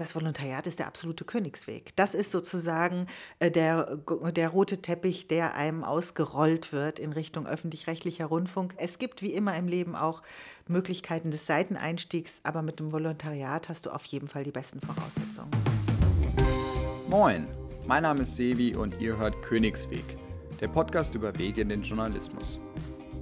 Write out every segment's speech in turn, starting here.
das Volontariat ist der absolute Königsweg. Das ist sozusagen äh, der, der rote Teppich, der einem ausgerollt wird in Richtung öffentlich-rechtlicher Rundfunk. Es gibt wie immer im Leben auch Möglichkeiten des Seiteneinstiegs, aber mit dem Volontariat hast du auf jeden Fall die besten Voraussetzungen. Moin, mein Name ist Sevi und ihr hört Königsweg, der Podcast über Wege in den Journalismus.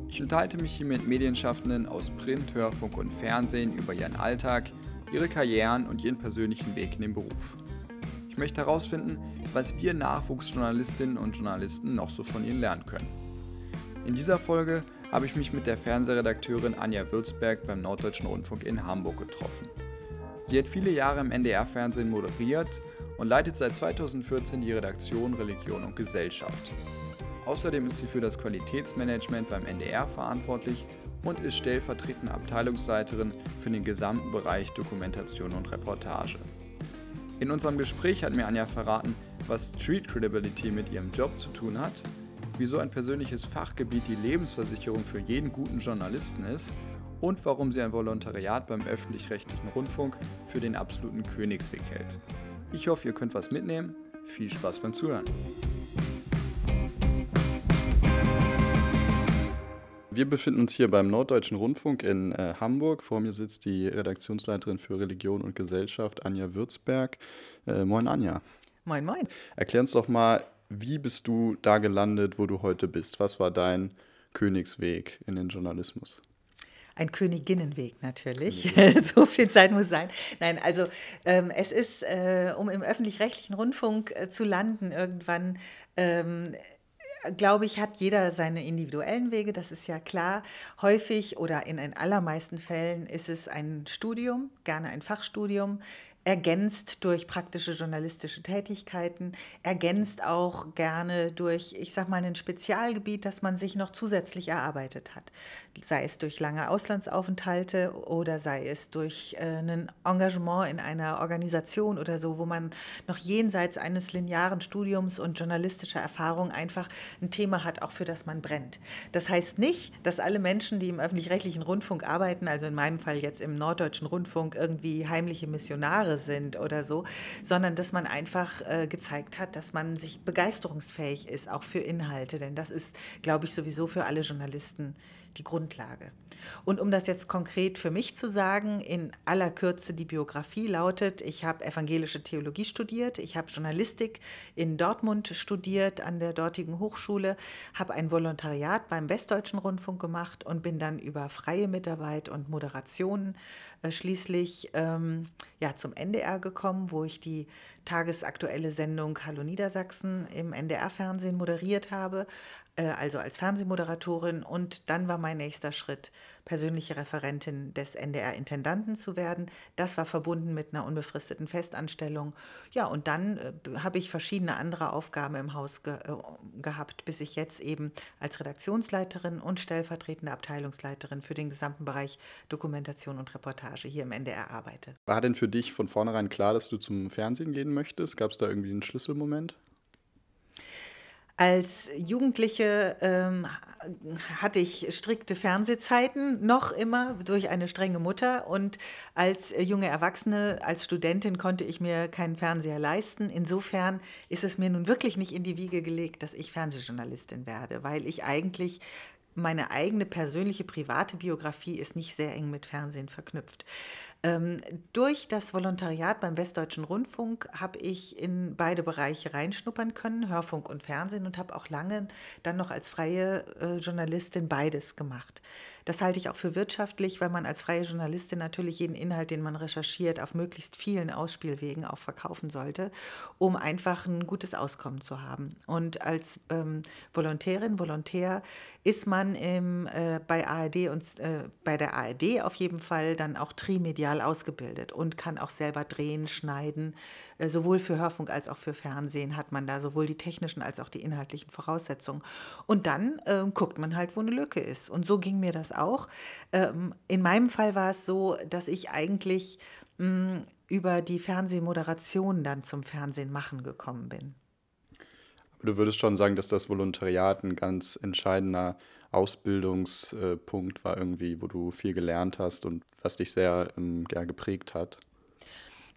Ich unterhalte mich hier mit Medienschaffenden aus Print, Hörfunk und Fernsehen über ihren Alltag, ihre Karrieren und ihren persönlichen Weg in den Beruf. Ich möchte herausfinden, was wir Nachwuchsjournalistinnen und Journalisten noch so von ihnen lernen können. In dieser Folge habe ich mich mit der Fernsehredakteurin Anja Würzberg beim Norddeutschen Rundfunk in Hamburg getroffen. Sie hat viele Jahre im NDR-Fernsehen moderiert und leitet seit 2014 die Redaktion Religion und Gesellschaft. Außerdem ist sie für das Qualitätsmanagement beim NDR verantwortlich und ist stellvertretende Abteilungsleiterin für den gesamten Bereich Dokumentation und Reportage. In unserem Gespräch hat mir Anja verraten, was Street Credibility mit ihrem Job zu tun hat, wieso ein persönliches Fachgebiet die Lebensversicherung für jeden guten Journalisten ist und warum sie ein Volontariat beim öffentlich-rechtlichen Rundfunk für den absoluten Königsweg hält. Ich hoffe, ihr könnt was mitnehmen. Viel Spaß beim Zuhören. Wir befinden uns hier beim Norddeutschen Rundfunk in äh, Hamburg. Vor mir sitzt die Redaktionsleiterin für Religion und Gesellschaft, Anja Würzberg. Äh, moin, Anja. Moin, moin. Erklär uns doch mal, wie bist du da gelandet, wo du heute bist? Was war dein Königsweg in den Journalismus? Ein Königinnenweg natürlich. so viel Zeit muss sein. Nein, also ähm, es ist, äh, um im öffentlich-rechtlichen Rundfunk äh, zu landen, irgendwann ähm, glaube ich, hat jeder seine individuellen Wege, das ist ja klar. Häufig oder in den allermeisten Fällen ist es ein Studium, gerne ein Fachstudium, ergänzt durch praktische journalistische Tätigkeiten, ergänzt auch gerne durch, ich sag mal, ein Spezialgebiet, das man sich noch zusätzlich erarbeitet hat. Sei es durch lange Auslandsaufenthalte oder sei es durch äh, ein Engagement in einer Organisation oder so, wo man noch jenseits eines linearen Studiums und journalistischer Erfahrung einfach ein Thema hat, auch für das man brennt. Das heißt nicht, dass alle Menschen, die im öffentlich-rechtlichen Rundfunk arbeiten, also in meinem Fall jetzt im Norddeutschen Rundfunk, irgendwie heimliche Missionare sind oder so, sondern dass man einfach äh, gezeigt hat, dass man sich begeisterungsfähig ist, auch für Inhalte. Denn das ist, glaube ich, sowieso für alle Journalisten die Grundlage. Und um das jetzt konkret für mich zu sagen, in aller Kürze die Biografie lautet, ich habe evangelische Theologie studiert, ich habe Journalistik in Dortmund studiert an der dortigen Hochschule, habe ein Volontariat beim Westdeutschen Rundfunk gemacht und bin dann über freie Mitarbeit und Moderation äh, schließlich ähm, ja, zum NDR gekommen, wo ich die tagesaktuelle Sendung Hallo Niedersachsen im NDR-Fernsehen moderiert habe, also als Fernsehmoderatorin. Und dann war mein nächster Schritt, persönliche Referentin des NDR-Intendanten zu werden. Das war verbunden mit einer unbefristeten Festanstellung. Ja, und dann äh, habe ich verschiedene andere Aufgaben im Haus ge äh, gehabt, bis ich jetzt eben als Redaktionsleiterin und stellvertretende Abteilungsleiterin für den gesamten Bereich Dokumentation und Reportage hier im NDR arbeite. War denn für dich von vornherein klar, dass du zum Fernsehen gehen möchtest? Gab es da irgendwie einen Schlüsselmoment? Als Jugendliche ähm, hatte ich strikte Fernsehzeiten, noch immer durch eine strenge Mutter. Und als junge Erwachsene, als Studentin konnte ich mir keinen Fernseher leisten. Insofern ist es mir nun wirklich nicht in die Wiege gelegt, dass ich Fernsehjournalistin werde, weil ich eigentlich meine eigene persönliche private Biografie ist nicht sehr eng mit Fernsehen verknüpft. Ähm, durch das Volontariat beim Westdeutschen Rundfunk habe ich in beide Bereiche reinschnuppern können, Hörfunk und Fernsehen, und habe auch lange dann noch als freie äh, Journalistin beides gemacht. Das halte ich auch für wirtschaftlich, weil man als freie Journalistin natürlich jeden Inhalt, den man recherchiert, auf möglichst vielen Ausspielwegen auch verkaufen sollte, um einfach ein gutes Auskommen zu haben. Und als ähm, Volontärin, Volontär ist man im, äh, bei ARD und äh, bei der ARD auf jeden Fall dann auch trimedial ausgebildet und kann auch selber drehen, schneiden, äh, sowohl für Hörfunk als auch für Fernsehen hat man da sowohl die technischen als auch die inhaltlichen Voraussetzungen. Und dann äh, guckt man halt, wo eine Lücke ist. Und so ging mir das auch. Ähm, in meinem Fall war es so, dass ich eigentlich mh, hm, über die Fernsehmoderation dann zum Fernsehen machen gekommen bin. Du würdest schon sagen, dass das Volontariat ein ganz entscheidender Ausbildungspunkt war irgendwie, wo du viel gelernt hast und was dich sehr ähm, ja, geprägt hat.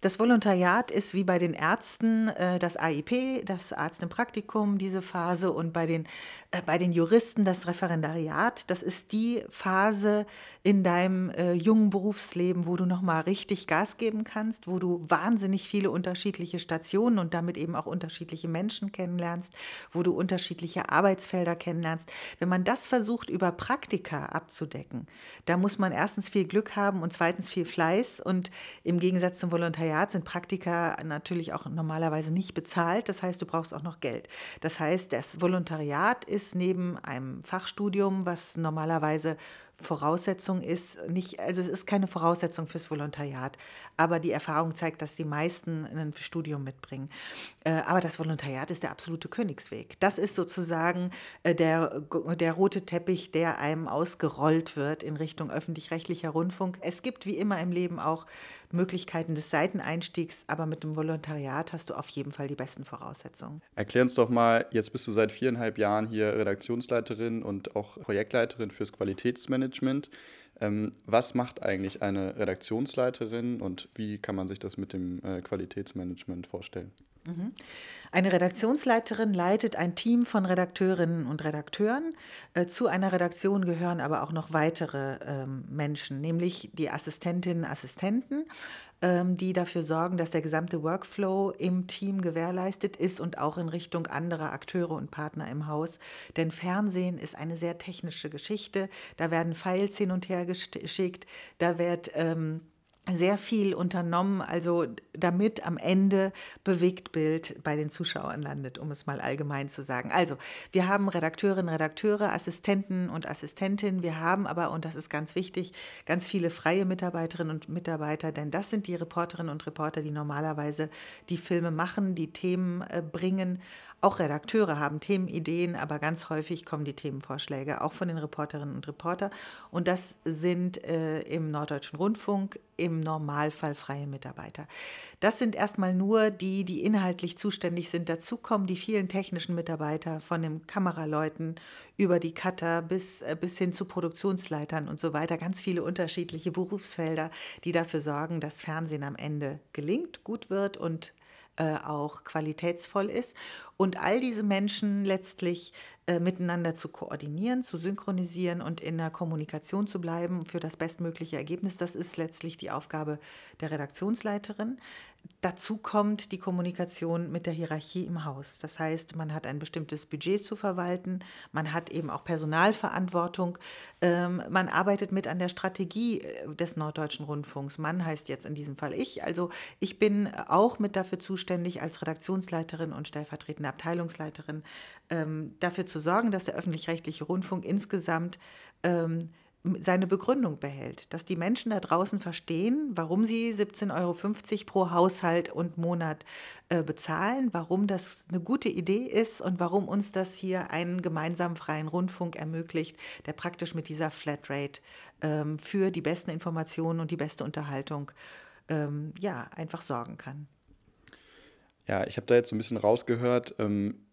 Das Volontariat ist wie bei den Ärzten äh, das AIP, das Arzt im Praktikum, diese Phase, und bei den, äh, bei den Juristen das Referendariat. Das ist die Phase in deinem äh, jungen Berufsleben, wo du nochmal richtig Gas geben kannst, wo du wahnsinnig viele unterschiedliche Stationen und damit eben auch unterschiedliche Menschen kennenlernst, wo du unterschiedliche Arbeitsfelder kennenlernst. Wenn man das versucht, über Praktika abzudecken, da muss man erstens viel Glück haben und zweitens viel Fleiß. Und im Gegensatz zum Volontariat sind Praktika natürlich auch normalerweise nicht bezahlt. Das heißt, du brauchst auch noch Geld. Das heißt, das Volontariat ist neben einem Fachstudium, was normalerweise Voraussetzung ist, nicht, also es ist keine Voraussetzung fürs Volontariat, aber die Erfahrung zeigt, dass die meisten ein Studium mitbringen. Äh, aber das Volontariat ist der absolute Königsweg. Das ist sozusagen äh, der, der rote Teppich, der einem ausgerollt wird in Richtung öffentlich-rechtlicher Rundfunk. Es gibt wie immer im Leben auch Möglichkeiten des Seiteneinstiegs, aber mit dem Volontariat hast du auf jeden Fall die besten Voraussetzungen. Erklär uns doch mal, jetzt bist du seit viereinhalb Jahren hier Redaktionsleiterin und auch Projektleiterin fürs Qualitätsmanagement. Ähm, was macht eigentlich eine Redaktionsleiterin und wie kann man sich das mit dem äh, Qualitätsmanagement vorstellen? Mhm. Eine Redaktionsleiterin leitet ein Team von Redakteurinnen und Redakteuren. Äh, zu einer Redaktion gehören aber auch noch weitere ähm, Menschen, nämlich die Assistentinnen und Assistenten, ähm, die dafür sorgen, dass der gesamte Workflow im Team gewährleistet ist und auch in Richtung anderer Akteure und Partner im Haus. Denn Fernsehen ist eine sehr technische Geschichte. Da werden Files hin und her geschickt, da wird ähm, sehr viel unternommen, also damit am Ende Bewegtbild bei den Zuschauern landet, um es mal allgemein zu sagen. Also, wir haben Redakteurinnen, Redakteure, Assistenten und Assistentinnen. Wir haben aber, und das ist ganz wichtig, ganz viele freie Mitarbeiterinnen und Mitarbeiter, denn das sind die Reporterinnen und Reporter, die normalerweise die Filme machen, die Themen äh, bringen auch Redakteure haben Themenideen, aber ganz häufig kommen die Themenvorschläge auch von den Reporterinnen und Reportern. Und das sind äh, im Norddeutschen Rundfunk im Normalfall freie Mitarbeiter. Das sind erstmal nur die, die inhaltlich zuständig sind. Dazu kommen die vielen technischen Mitarbeiter von den Kameraleuten über die Cutter bis, äh, bis hin zu Produktionsleitern und so weiter. Ganz viele unterschiedliche Berufsfelder, die dafür sorgen, dass Fernsehen am Ende gelingt, gut wird und äh, auch qualitätsvoll ist. Und all diese Menschen letztlich äh, miteinander zu koordinieren, zu synchronisieren und in der Kommunikation zu bleiben für das bestmögliche Ergebnis, das ist letztlich die Aufgabe der Redaktionsleiterin. Dazu kommt die Kommunikation mit der Hierarchie im Haus. Das heißt, man hat ein bestimmtes Budget zu verwalten, man hat eben auch Personalverantwortung, ähm, man arbeitet mit an der Strategie äh, des Norddeutschen Rundfunks. Mann heißt jetzt in diesem Fall ich. Also ich bin auch mit dafür zuständig als Redaktionsleiterin und stellvertretende Abteilungsleiterin ähm, dafür zu sorgen, dass der öffentlich-rechtliche Rundfunk insgesamt ähm, seine Begründung behält, dass die Menschen da draußen verstehen, warum sie 17,50 Euro pro Haushalt und Monat äh, bezahlen, warum das eine gute Idee ist und warum uns das hier einen gemeinsamen freien Rundfunk ermöglicht, der praktisch mit dieser Flatrate ähm, für die besten Informationen und die beste Unterhaltung ähm, ja, einfach sorgen kann. Ja, ich habe da jetzt so ein bisschen rausgehört, ähm,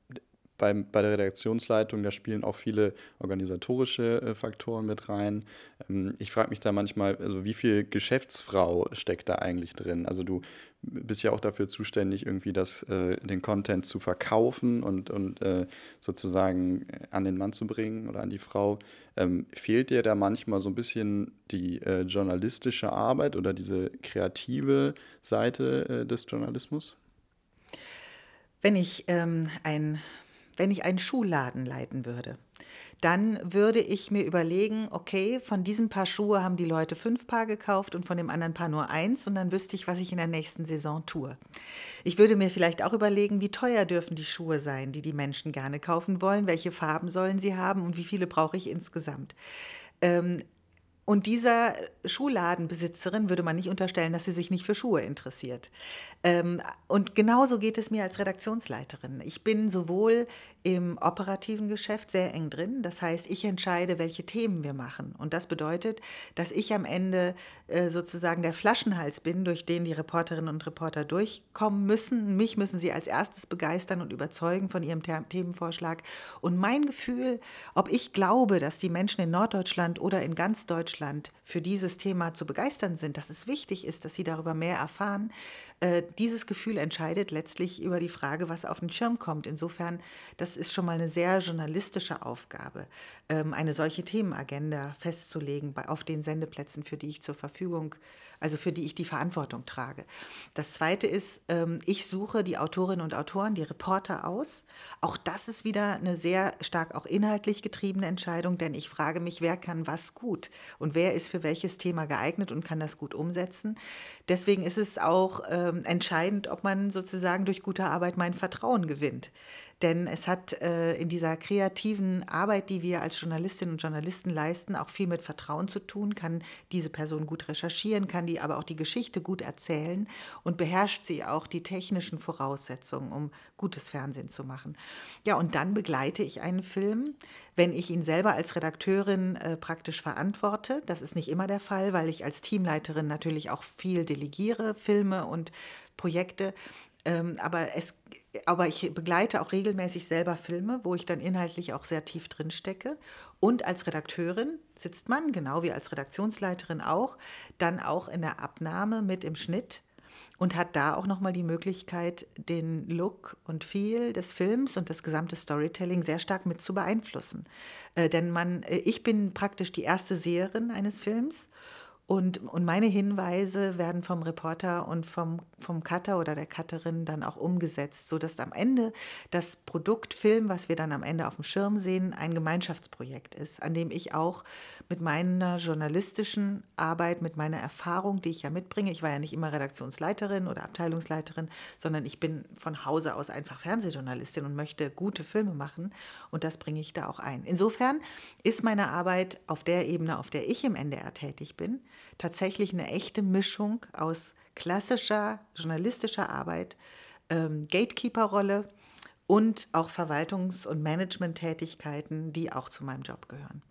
beim, bei der Redaktionsleitung, da spielen auch viele organisatorische äh, Faktoren mit rein. Ähm, ich frage mich da manchmal, also wie viel Geschäftsfrau steckt da eigentlich drin? Also du bist ja auch dafür zuständig, irgendwie das, äh, den Content zu verkaufen und, und äh, sozusagen äh, an den Mann zu bringen oder an die Frau. Ähm, fehlt dir da manchmal so ein bisschen die äh, journalistische Arbeit oder diese kreative Seite äh, des Journalismus? Wenn ich ähm, ein wenn ich einen Schuhladen leiten würde, dann würde ich mir überlegen, okay, von diesem Paar Schuhe haben die Leute fünf Paar gekauft und von dem anderen Paar nur eins und dann wüsste ich, was ich in der nächsten Saison tue. Ich würde mir vielleicht auch überlegen, wie teuer dürfen die Schuhe sein, die die Menschen gerne kaufen wollen, welche Farben sollen sie haben und wie viele brauche ich insgesamt. Ähm, und dieser Schuhladenbesitzerin würde man nicht unterstellen, dass sie sich nicht für Schuhe interessiert. Ähm, und genauso geht es mir als Redaktionsleiterin. Ich bin sowohl im operativen Geschäft sehr eng drin. Das heißt, ich entscheide, welche Themen wir machen. Und das bedeutet, dass ich am Ende äh, sozusagen der Flaschenhals bin, durch den die Reporterinnen und Reporter durchkommen müssen. Mich müssen sie als erstes begeistern und überzeugen von ihrem The Themenvorschlag. Und mein Gefühl, ob ich glaube, dass die Menschen in Norddeutschland oder in ganz Deutschland für dieses Thema zu begeistern sind, dass es wichtig ist, dass sie darüber mehr erfahren, Äh, dieses Gefühl entscheidet letztlich über die Frage, was auf den Schirm kommt. Insofern, das ist schon mal eine sehr journalistische Aufgabe, ähm, eine solche Themenagenda festzulegen bei, auf den Sendeplätzen, für die ich zur Verfügung also für die ich die Verantwortung trage. Das Zweite ist, ähm, ich suche die Autorinnen und Autoren, die Reporter aus. Auch das ist wieder eine sehr stark auch inhaltlich getriebene Entscheidung, denn ich frage mich, wer kann was gut und wer ist für welches Thema geeignet und kann das gut umsetzen. Deswegen ist es auch ähm, entscheidend, ob man sozusagen durch gute Arbeit mein Vertrauen gewinnt. Denn es hat äh, in dieser kreativen Arbeit, die wir als Journalistinnen und Journalisten leisten, auch viel mit Vertrauen zu tun. Kann diese Person gut recherchieren, kann die aber auch die Geschichte gut erzählen und beherrscht sie auch die technischen Voraussetzungen, um gutes Fernsehen zu machen. Ja, und dann begleite ich einen Film, wenn ich ihn selber als Redakteurin äh, praktisch verantworte. Das ist nicht immer der Fall, weil ich als Teamleiterin natürlich auch viel delegiere, Filme und Projekte. Ähm, aber, es, aber ich begleite auch regelmäßig selber Filme, wo ich dann inhaltlich auch sehr tief drin stecke. Und als Redakteurin sitzt man, genau wie als Redaktionsleiterin auch, dann auch in der Abnahme mit im Schnitt und hat da auch nochmal die Möglichkeit, den Look und Feel des Films und das gesamte Storytelling sehr stark mit zu beeinflussen. Äh, denn man, äh, ich bin praktisch die erste Seherin eines Films und, und meine Hinweise werden vom Reporter und vom, vom Cutter oder der Cutterin dann auch umgesetzt, sodass am Ende das Produktfilm, was wir dann am Ende auf dem Schirm sehen, ein Gemeinschaftsprojekt ist, an dem ich auch mit meiner journalistischen Arbeit, mit meiner Erfahrung, die ich ja mitbringe, ich war ja nicht immer Redaktionsleiterin oder Abteilungsleiterin, sondern ich bin von Hause aus einfach Fernsehjournalistin und möchte gute Filme machen und das bringe ich da auch ein. Insofern ist meine Arbeit auf der Ebene, auf der ich im NDR tätig bin, tatsächlich eine echte Mischung aus klassischer journalistischer Arbeit, ähm, Gatekeeper-Rolle und auch Verwaltungs- und Management-Tätigkeiten, die auch zu meinem Job gehören.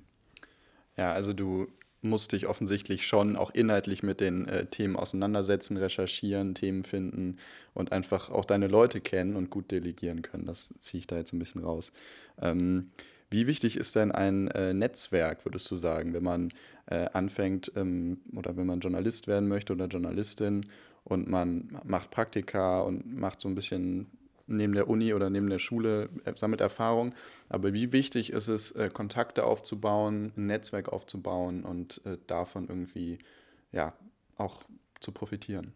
Ja, also du musst dich offensichtlich schon auch inhaltlich mit den äh, Themen auseinandersetzen, recherchieren, Themen finden und einfach auch deine Leute kennen und gut delegieren können. Das ziehe ich da jetzt ein bisschen raus. Ähm, wie wichtig ist denn ein äh, Netzwerk, würdest du sagen, wenn man äh, anfängt ähm, oder wenn man Journalist werden möchte oder Journalistin und man macht Praktika und macht so ein bisschen neben der Uni oder neben der Schule, äh, sammelt Erfahrung. Aber wie wichtig ist es, äh, Kontakte aufzubauen, ein Netzwerk aufzubauen und äh, davon irgendwie ja auch zu profitieren?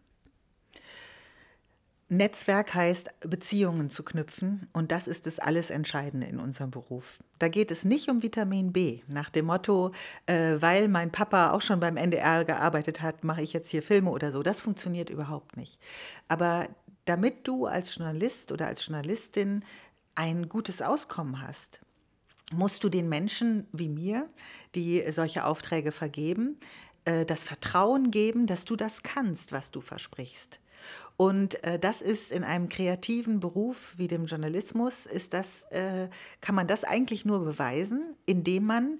Netzwerk heißt, Beziehungen zu knüpfen und das ist das alles Entscheidende in unserem Beruf. Da geht es nicht um Vitamin B, nach dem Motto, äh, weil mein Papa auch schon beim NDR gearbeitet hat, mache ich jetzt hier Filme oder so. Das funktioniert überhaupt nicht. Aber damit du als Journalist oder als Journalistin ein gutes Auskommen hast, musst du den Menschen wie mir, die solche Aufträge vergeben, äh, das Vertrauen geben, dass du das kannst, was du versprichst. Und äh, das ist in einem kreativen Beruf wie dem Journalismus, ist das, äh, kann man das eigentlich nur beweisen, indem man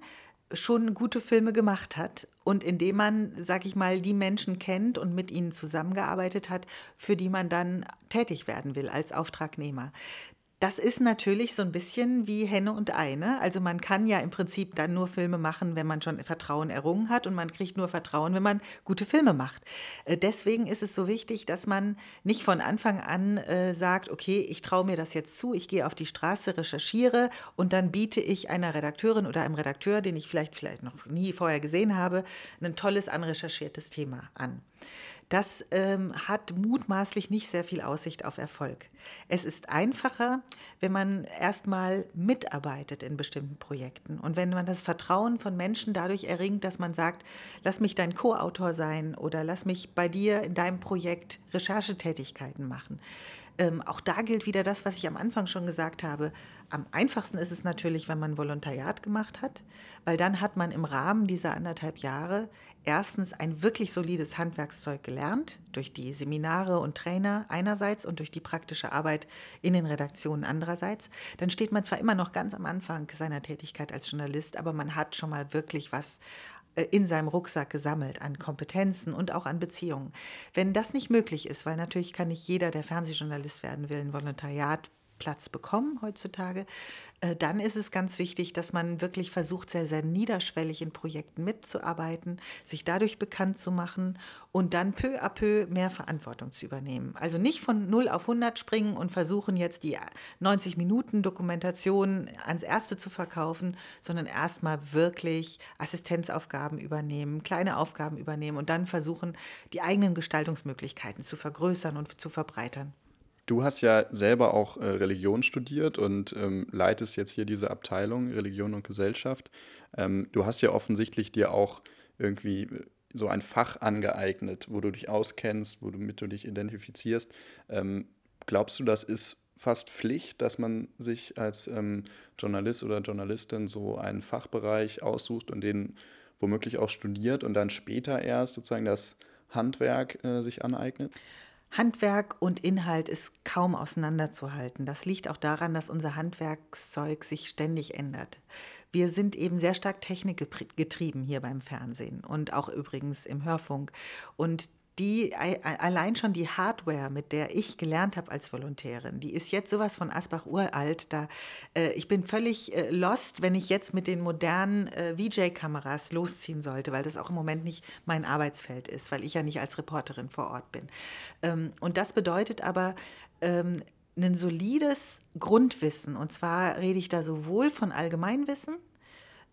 schon gute Filme gemacht hat und indem man, sag ich mal, die Menschen kennt und mit ihnen zusammengearbeitet hat, für die man dann tätig werden will als Auftragnehmer. Das ist natürlich so ein bisschen wie Henne und Ei. Ne? Also man kann ja im Prinzip dann nur Filme machen, wenn man schon Vertrauen errungen hat und man kriegt nur Vertrauen, wenn man gute Filme macht. Äh, deswegen ist es so wichtig, dass man nicht von Anfang an äh, sagt, okay, ich traue mir das jetzt zu, ich gehe auf die Straße, recherchiere und dann biete ich einer Redakteurin oder einem Redakteur, den ich vielleicht, vielleicht noch nie vorher gesehen habe, ein tolles, anrecherchiertes Thema an das ähm, hat mutmaßlich nicht sehr viel Aussicht auf Erfolg. Es ist einfacher, wenn man erstmal mitarbeitet in bestimmten Projekten und wenn man das Vertrauen von Menschen dadurch erringt, dass man sagt, lass mich dein Co-Autor sein oder lass mich bei dir in deinem Projekt Recherchetätigkeiten machen. Ähm, auch da gilt wieder das, was ich am Anfang schon gesagt habe. Am einfachsten ist es natürlich, wenn man Volontariat gemacht hat, weil dann hat man im Rahmen dieser anderthalb Jahre erstens ein wirklich solides Handwerkszeug gelernt, durch die Seminare und Trainer einerseits und durch die praktische Arbeit in den Redaktionen andererseits. Dann steht man zwar immer noch ganz am Anfang seiner Tätigkeit als Journalist, aber man hat schon mal wirklich was in seinem Rucksack gesammelt an Kompetenzen und auch an Beziehungen. Wenn das nicht möglich ist, weil natürlich kann nicht jeder, der Fernsehjournalist werden will, ein Volontariat Platz bekommen heutzutage, äh, dann ist es ganz wichtig, dass man wirklich versucht, sehr, sehr niederschwellig in Projekten mitzuarbeiten, sich dadurch bekannt zu machen und dann peu à peu mehr Verantwortung zu übernehmen. Also nicht von 0 auf 100 springen und versuchen jetzt die 90 Minuten Dokumentation ans Erste zu verkaufen, sondern erstmal wirklich Assistenzaufgaben übernehmen, kleine Aufgaben übernehmen und dann versuchen, die eigenen Gestaltungsmöglichkeiten zu vergrößern und zu verbreitern. Du hast ja selber auch äh, Religion studiert und ähm, leitest jetzt hier diese Abteilung Religion und Gesellschaft. Ähm, du hast ja offensichtlich dir auch irgendwie äh, so ein Fach angeeignet, wo du dich auskennst, womit du dich identifizierst. Ähm, glaubst du, das ist fast Pflicht, dass man sich als ähm, Journalist oder Journalistin so einen Fachbereich aussucht und den womöglich auch studiert und dann später erst sozusagen das Handwerk äh, sich aneignet? Handwerk und Inhalt ist kaum auseinanderzuhalten. Das liegt auch daran, dass unser Handwerkszeug sich ständig ändert. Wir sind eben sehr stark technikgetrieben hier beim Fernsehen und auch übrigens im Hörfunk. Und die allein schon die Hardware, mit der ich gelernt habe als Volontärin, die ist jetzt sowas von Asbach uralt. Da, äh, ich bin völlig äh, lost, wenn ich jetzt mit den modernen äh, VJ-Kameras losziehen sollte, weil das auch im Moment nicht mein Arbeitsfeld ist, weil ich ja nicht als Reporterin vor Ort bin. Ähm, und das bedeutet aber, ähm, ein solides Grundwissen. Und zwar rede ich da sowohl von Allgemeinwissen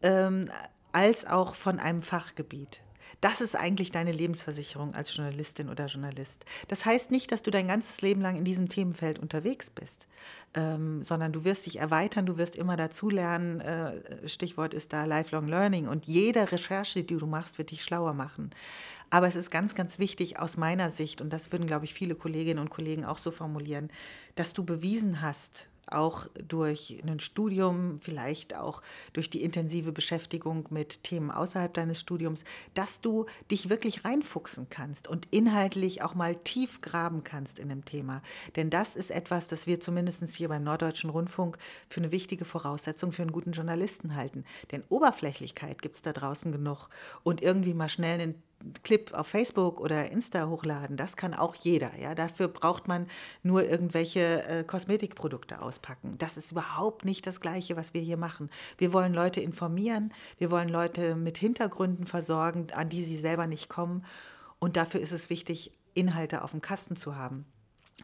ähm, als auch von einem Fachgebiet. Das ist eigentlich deine Lebensversicherung als Journalistin oder Journalist. Das heißt nicht, dass du dein ganzes Leben lang in diesem Themenfeld unterwegs bist, ähm, sondern du wirst dich erweitern, du wirst immer dazulernen. Äh, Stichwort ist da Lifelong Learning. Und jede Recherche, die du machst, wird dich schlauer machen. Aber es ist ganz, ganz wichtig aus meiner Sicht, und das würden, glaube ich, viele Kolleginnen und Kollegen auch so formulieren, dass du bewiesen hast, auch durch ein Studium, vielleicht auch durch die intensive Beschäftigung mit Themen außerhalb deines Studiums, dass du dich wirklich reinfuchsen kannst und inhaltlich auch mal tief graben kannst in dem Thema. Denn das ist etwas, das wir zumindest hier beim Norddeutschen Rundfunk für eine wichtige Voraussetzung für einen guten Journalisten halten. Denn Oberflächlichkeit gibt es da draußen genug und irgendwie mal schnell einen Clip auf Facebook oder Insta hochladen, das kann auch jeder. Ja? Dafür braucht man nur irgendwelche äh, Kosmetikprodukte auspacken. Das ist überhaupt nicht das Gleiche, was wir hier machen. Wir wollen Leute informieren, wir wollen Leute mit Hintergründen versorgen, an die sie selber nicht kommen. Und dafür ist es wichtig, Inhalte auf dem Kasten zu haben.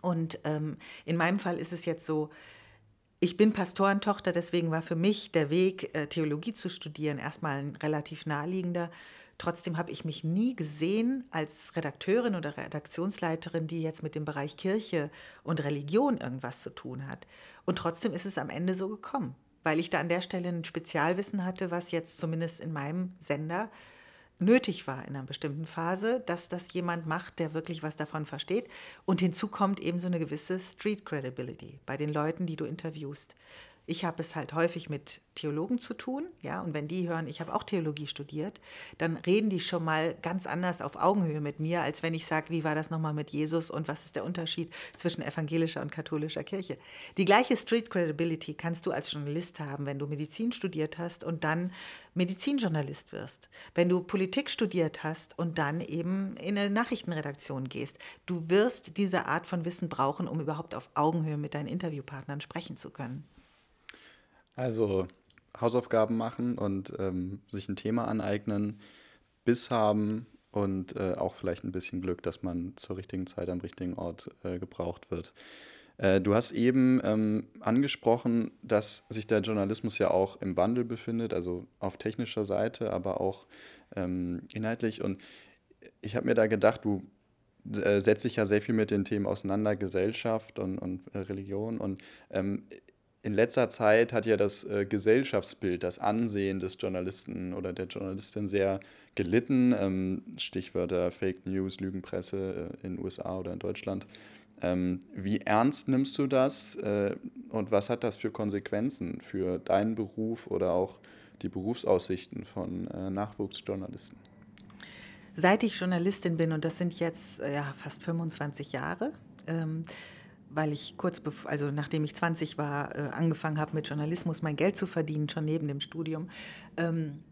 Und ähm, in meinem Fall ist es jetzt so, ich bin Pastorentochter, deswegen war für mich der Weg, äh, Theologie zu studieren, erstmal ein relativ naheliegender. Trotzdem habe ich mich nie gesehen als Redakteurin oder Redaktionsleiterin, die jetzt mit dem Bereich Kirche und Religion irgendwas zu tun hat. Und trotzdem ist es am Ende so gekommen, weil ich da an der Stelle ein Spezialwissen hatte, was jetzt zumindest in meinem Sender nötig war in einer bestimmten Phase, dass das jemand macht, der wirklich was davon versteht. Und hinzu kommt eben so eine gewisse Street Credibility bei den Leuten, die du interviewst. Ich habe es halt häufig mit Theologen zu tun, ja, und wenn die hören, ich habe auch Theologie studiert, dann reden die schon mal ganz anders auf Augenhöhe mit mir, als wenn ich sage, wie war das nochmal mit Jesus und was ist der Unterschied zwischen evangelischer und katholischer Kirche. Die gleiche Street Credibility kannst du als Journalist haben, wenn du Medizin studiert hast und dann Medizinjournalist wirst, wenn du Politik studiert hast und dann eben in eine Nachrichtenredaktion gehst. Du wirst diese Art von Wissen brauchen, um überhaupt auf Augenhöhe mit deinen Interviewpartnern sprechen zu können. Also Hausaufgaben machen und ähm, sich ein Thema aneignen, Biss haben und äh, auch vielleicht ein bisschen Glück, dass man zur richtigen Zeit am richtigen Ort äh, gebraucht wird. Äh, du hast eben ähm, angesprochen, dass sich der Journalismus ja auch im Wandel befindet, also auf technischer Seite, aber auch ähm, inhaltlich. Und ich habe mir da gedacht, du äh, setzt dich ja sehr viel mit den Themen auseinander, Gesellschaft und, und äh, Religion. Und ähm, in letzter Zeit hat ja das äh, Gesellschaftsbild, das Ansehen des Journalisten oder der Journalistin sehr gelitten. Ähm, Stichwörter Fake News, Lügenpresse äh, in USA oder in Deutschland. Ähm, wie ernst nimmst du das äh, und was hat das für Konsequenzen für deinen Beruf oder auch die Berufsaussichten von äh, Nachwuchsjournalisten? Seit ich Journalistin bin, und das sind jetzt äh, ja, fast 25 Jahre, ähm, weil ich kurz, also nachdem ich 20 war, äh, angefangen habe mit Journalismus mein Geld zu verdienen, schon neben dem Studium, ähm,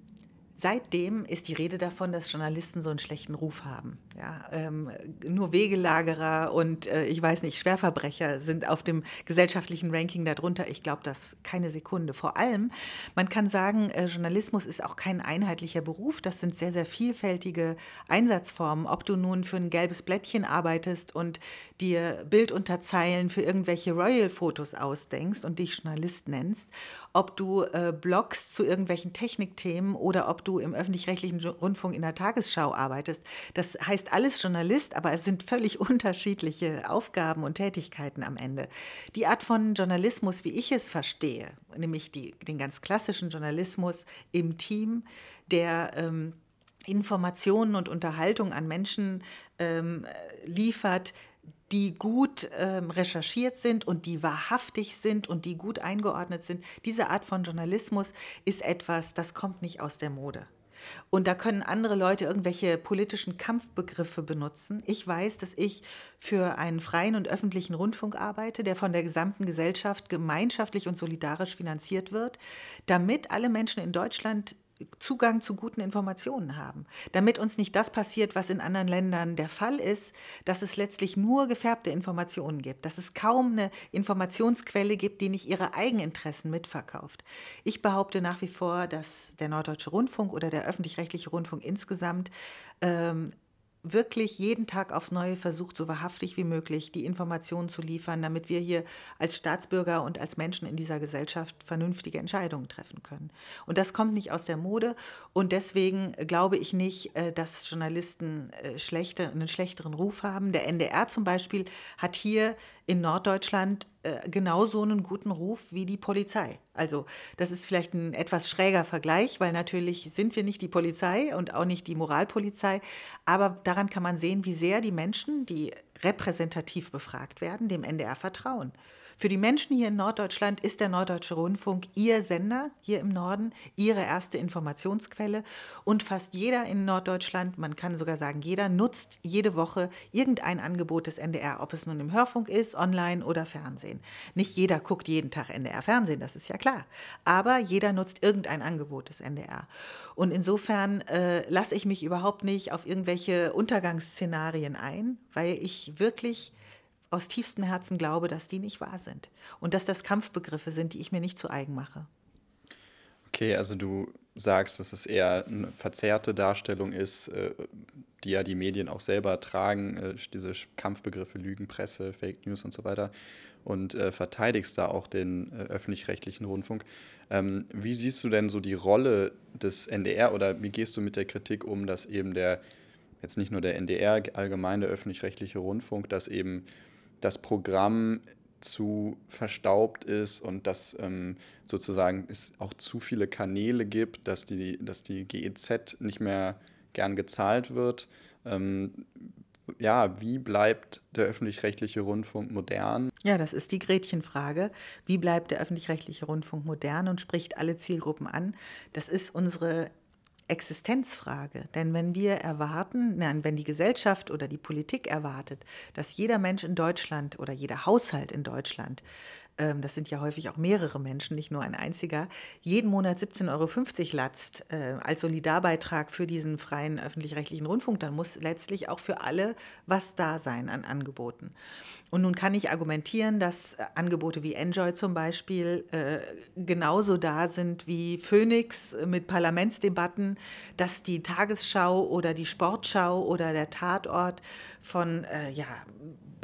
Seitdem ist die Rede davon, dass Journalisten so einen schlechten Ruf haben. Ja, ähm, nur Wegelagerer und äh, ich weiß nicht, Schwerverbrecher sind auf dem gesellschaftlichen Ranking darunter. Ich glaube das keine Sekunde. Vor allem, man kann sagen, äh, Journalismus ist auch kein einheitlicher Beruf. Das sind sehr, sehr vielfältige Einsatzformen. Ob du nun für ein gelbes Blättchen arbeitest und dir Bildunterzeilen für irgendwelche Royal-Fotos ausdenkst und dich Journalist nennst, ob du äh, bloggst zu irgendwelchen Technikthemen oder ob du im öffentlich-rechtlichen Rundfunk in der Tagesschau arbeitest. Das heißt alles Journalist, aber es sind völlig unterschiedliche Aufgaben und Tätigkeiten am Ende. Die Art von Journalismus, wie ich es verstehe, nämlich die, den ganz klassischen Journalismus im Team, der ähm, Informationen und Unterhaltung an Menschen ähm, liefert, die gut ähm, recherchiert sind und die wahrhaftig sind und die gut eingeordnet sind. Diese Art von Journalismus ist etwas, das kommt nicht aus der Mode. Und da können andere Leute irgendwelche politischen Kampfbegriffe benutzen. Ich weiß, dass ich für einen freien und öffentlichen Rundfunk arbeite, der von der gesamten Gesellschaft gemeinschaftlich und solidarisch finanziert wird, damit alle Menschen in Deutschland Zugang zu guten Informationen haben, damit uns nicht das passiert, was in anderen Ländern der Fall ist, dass es letztlich nur gefärbte Informationen gibt, dass es kaum eine Informationsquelle gibt, die nicht ihre Eigeninteressen mitverkauft. Ich behaupte nach wie vor, dass der Norddeutsche Rundfunk oder der öffentlich-rechtliche Rundfunk insgesamt ähm, wirklich jeden Tag aufs Neue versucht, so wahrhaftig wie möglich die Informationen zu liefern, damit wir hier als Staatsbürger und als Menschen in dieser Gesellschaft vernünftige Entscheidungen treffen können. Und das kommt nicht aus der Mode und deswegen glaube ich nicht, äh, dass Journalisten äh, schlechte, einen schlechteren Ruf haben. Der NDR zum Beispiel hat hier in Norddeutschland äh, genauso einen guten Ruf wie die Polizei. Also das ist vielleicht ein etwas schräger Vergleich, weil natürlich sind wir nicht die Polizei und auch nicht die Moralpolizei, aber daran kann man sehen, wie sehr die Menschen, die repräsentativ befragt werden, dem NDR vertrauen. Für die Menschen hier in Norddeutschland ist der Norddeutsche Rundfunk ihr Sender hier im Norden, ihre erste Informationsquelle. Und fast jeder in Norddeutschland, man kann sogar sagen, jeder nutzt jede Woche irgendein Angebot des NDR, ob es nun im Hörfunk ist, online oder Fernsehen. Nicht jeder guckt jeden Tag NDR Fernsehen, das ist ja klar. Aber jeder nutzt irgendein Angebot des NDR. Und insofern äh, lasse ich mich überhaupt nicht auf irgendwelche Untergangsszenarien ein, weil ich wirklich aus tiefstem Herzen glaube, dass die nicht wahr sind und dass das Kampfbegriffe sind, die ich mir nicht zu eigen mache. Okay, also du sagst, dass es eher eine verzerrte Darstellung ist, äh, die ja die Medien auch selber tragen, äh, diese Kampfbegriffe Lügenpresse, Fake News und so weiter, und äh, verteidigst da auch den öffentlich-rechtlichen Rundfunk. Ähm, wie siehst du denn so die Rolle des NDR oder wie gehst du mit der Kritik um, dass eben der, jetzt nicht nur der NDR, allgemein der öffentlich-rechtliche Rundfunk, dass eben das Programm zu verstaubt ist und dass ähm, sozusagen es auch zu viele Kanäle gibt, dass die, dass die GEZ nicht mehr gern gezahlt wird. Ähm, ja, wie bleibt der öffentlich-rechtliche Rundfunk modern? Ja, das ist die Gretchenfrage. Wie bleibt der öffentlich-rechtliche Rundfunk modern und spricht alle Zielgruppen an? Das ist unsere Existenzfrage. Denn wenn wir erwarten, nein, wenn die Gesellschaft oder die Politik erwartet, dass jeder Mensch in Deutschland oder jeder Haushalt in Deutschland ähm, das sind ja häufig auch mehrere Menschen, nicht nur ein einziger, jeden Monat 17,50 Euro latzt äh, als Solidarbeitrag für diesen freien öffentlich-rechtlichen Rundfunk, dann muss letztlich auch für alle was da sein an Angeboten. Und nun kann ich argumentieren, dass äh, Angebote wie Enjoy zum Beispiel äh, genauso da sind wie Phoenix mit Parlamentsdebatten, dass die Tagesschau oder die Sportschau oder der Tatort von äh, ja,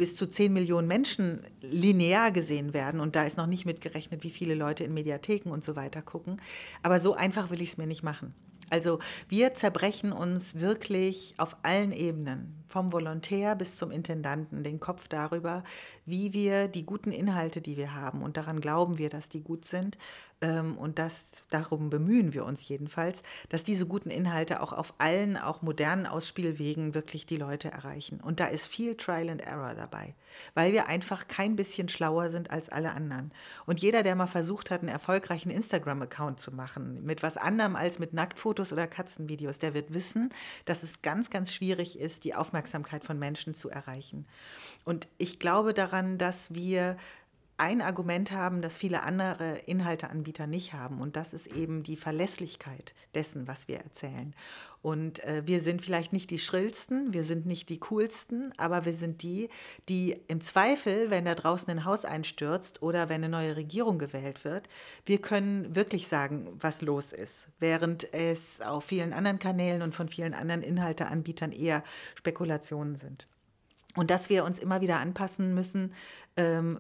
bis zu 10 Millionen Menschen linear gesehen werden. Und da ist noch nicht mitgerechnet, wie viele Leute in Mediatheken und so weiter gucken. Aber so einfach will ich es mir nicht machen. Also wir zerbrechen uns wirklich auf allen Ebenen, vom Volontär bis zum Intendanten, den Kopf darüber, wie wir die guten Inhalte, die wir haben, und daran glauben wir, dass die gut sind, ähm, und das, darum bemühen wir uns jedenfalls, dass diese guten Inhalte auch auf allen, auch modernen Ausspielwegen wirklich die Leute erreichen. Und da ist viel Trial and Error dabei, weil wir einfach kein bisschen schlauer sind als alle anderen. Und jeder, der mal versucht hat, einen erfolgreichen Instagram-Account zu machen, mit was anderem als mit Nacktfotos oder Katzenvideos, der wird wissen, dass es ganz, ganz schwierig ist, die Aufmerksamkeit von Menschen zu erreichen. Und ich glaube daran, dass wir ein Argument haben, das viele andere Inhalteanbieter nicht haben. Und das ist eben die Verlässlichkeit dessen, was wir erzählen. Und äh, wir sind vielleicht nicht die schrillsten, wir sind nicht die coolsten, aber wir sind die, die im Zweifel, wenn da draußen ein Haus einstürzt oder wenn eine neue Regierung gewählt wird, wir können wirklich sagen, was los ist. Während es auf vielen anderen Kanälen und von vielen anderen Inhalteanbietern eher Spekulationen sind. Und dass wir uns immer wieder anpassen müssen,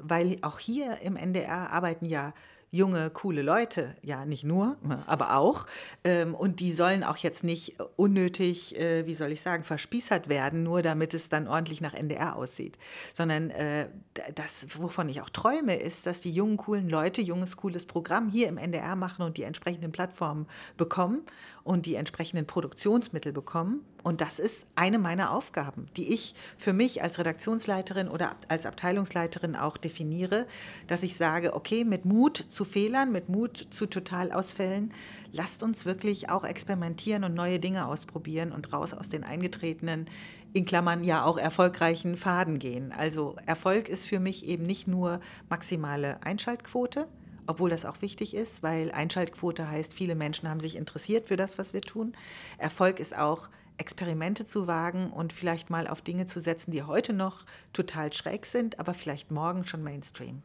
weil auch hier im NDR arbeiten ja junge, coole Leute, ja, nicht nur, aber auch. Ähm, und die sollen auch jetzt nicht unnötig, äh, wie soll ich sagen, verspießert werden, nur damit es dann ordentlich nach NDR aussieht. Sondern äh, das, wovon ich auch träume, ist, dass die jungen, coolen Leute junges, cooles Programm hier im NDR machen und die entsprechenden Plattformen bekommen und die entsprechenden Produktionsmittel bekommen. Und das ist eine meiner Aufgaben, die ich für mich als Redaktionsleiterin oder als Abteilungsleiterin auch definiere, dass ich sage, okay, mit Mut zu Fehlern, mit Mut zu Totalausfällen, lasst uns wirklich auch experimentieren und neue Dinge ausprobieren und raus aus den eingetretenen, in Klammern ja auch erfolgreichen Faden gehen. Also Erfolg ist für mich eben nicht nur maximale Einschaltquote, obwohl das auch wichtig ist, weil Einschaltquote heißt, viele Menschen haben sich interessiert für das, was wir tun. Erfolg ist auch, Experimente zu wagen und vielleicht mal auf Dinge zu setzen, die heute noch total schräg sind, aber vielleicht morgen schon Mainstream.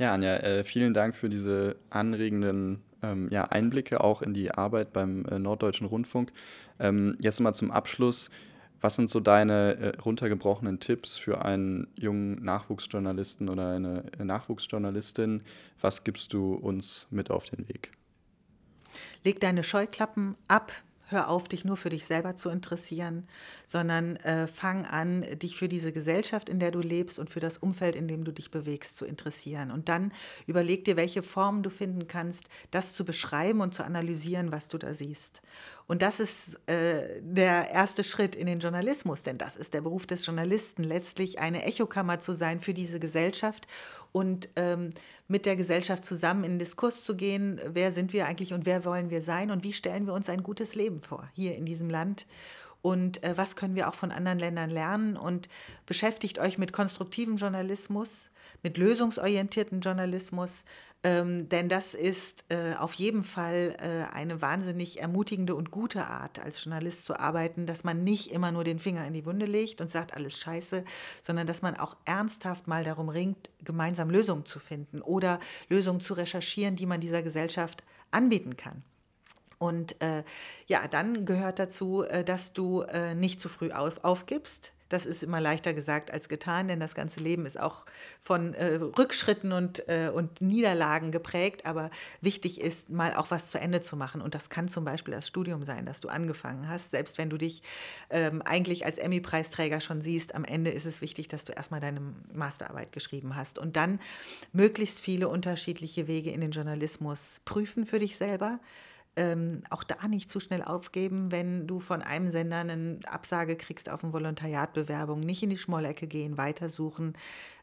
Ja, Anja, äh, vielen Dank für diese anregenden ähm, ja, Einblicke auch in die Arbeit beim äh, Norddeutschen Rundfunk. Ähm, jetzt mal zum Abschluss. Was sind so deine äh, runtergebrochenen Tipps für einen jungen Nachwuchsjournalisten oder eine äh, Nachwuchsjournalistin? Was gibst du uns mit auf den Weg? Leg deine Scheuklappen ab, hör auf, dich nur für dich selber zu interessieren, sondern äh, fang an, dich für diese Gesellschaft, in der du lebst und für das Umfeld, in dem du dich bewegst, zu interessieren. Und dann überleg dir, welche Formen du finden kannst, das zu beschreiben und zu analysieren, was du da siehst. Und das ist äh, der erste Schritt in den Journalismus, denn das ist der Beruf des Journalisten, letztlich eine Echokammer zu sein für diese Gesellschaft und ähm, mit der Gesellschaft zusammen in den Diskurs zu gehen, wer sind wir eigentlich und wer wollen wir sein und wie stellen wir uns ein gutes Leben vor hier in diesem Land? Und äh, was können wir auch von anderen Ländern lernen? Und beschäftigt euch mit konstruktivem Journalismus, mit lösungsorientierten Journalismus, ähm, denn das ist äh, auf jeden Fall äh, eine wahnsinnig ermutigende und gute Art, als Journalist zu arbeiten, dass man nicht immer nur den Finger in die Wunde legt und sagt, alles scheiße, sondern dass man auch ernsthaft mal darum ringt, gemeinsam Lösungen zu finden oder Lösungen zu recherchieren, die man dieser Gesellschaft anbieten kann. Und äh, ja, dann gehört dazu, äh, dass du äh, nicht zu früh auf, aufgibst, das ist immer leichter gesagt als getan, denn das ganze Leben ist auch von äh, Rückschritten und, äh, und Niederlagen geprägt. Aber wichtig ist, mal auch was zu Ende zu machen. Und das kann zum Beispiel das Studium sein, das du angefangen hast. Selbst wenn du dich ähm, eigentlich als Emmy-Preisträger schon siehst, am Ende ist es wichtig, dass du erstmal deine Masterarbeit geschrieben hast. Und dann möglichst viele unterschiedliche Wege in den Journalismus prüfen für dich selber ähm, auch da nicht zu schnell aufgeben, wenn du von einem Sender eine Absage kriegst auf eine Volontariatbewerbung, nicht in die Schmollecke gehen, weitersuchen.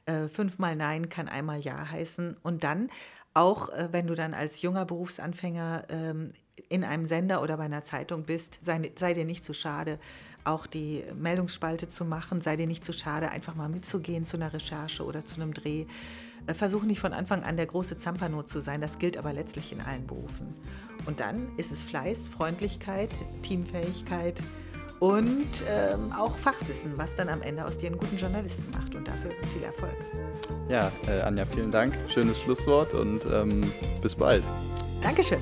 Äh, fünfmal Nein kann einmal Ja heißen. Und dann, auch äh, wenn du dann als junger Berufsanfänger ähm, in einem Sender oder bei einer Zeitung bist, sei, sei dir nicht zu schade, auch die Meldungsspalte zu machen, sei dir nicht zu schade, einfach mal mitzugehen zu einer Recherche oder zu einem Dreh. Äh, versuch nicht von Anfang an der große Zampano zu sein, das gilt aber letztlich in allen Berufen. Und dann ist es Fleiß, Freundlichkeit, Teamfähigkeit und ähm, auch Fachwissen, was dann am Ende aus dir einen guten Journalisten macht. Und dafür viel Erfolg. Ja, äh, Anja, vielen Dank. Schönes Schlusswort und ähm, bis bald. Dankeschön.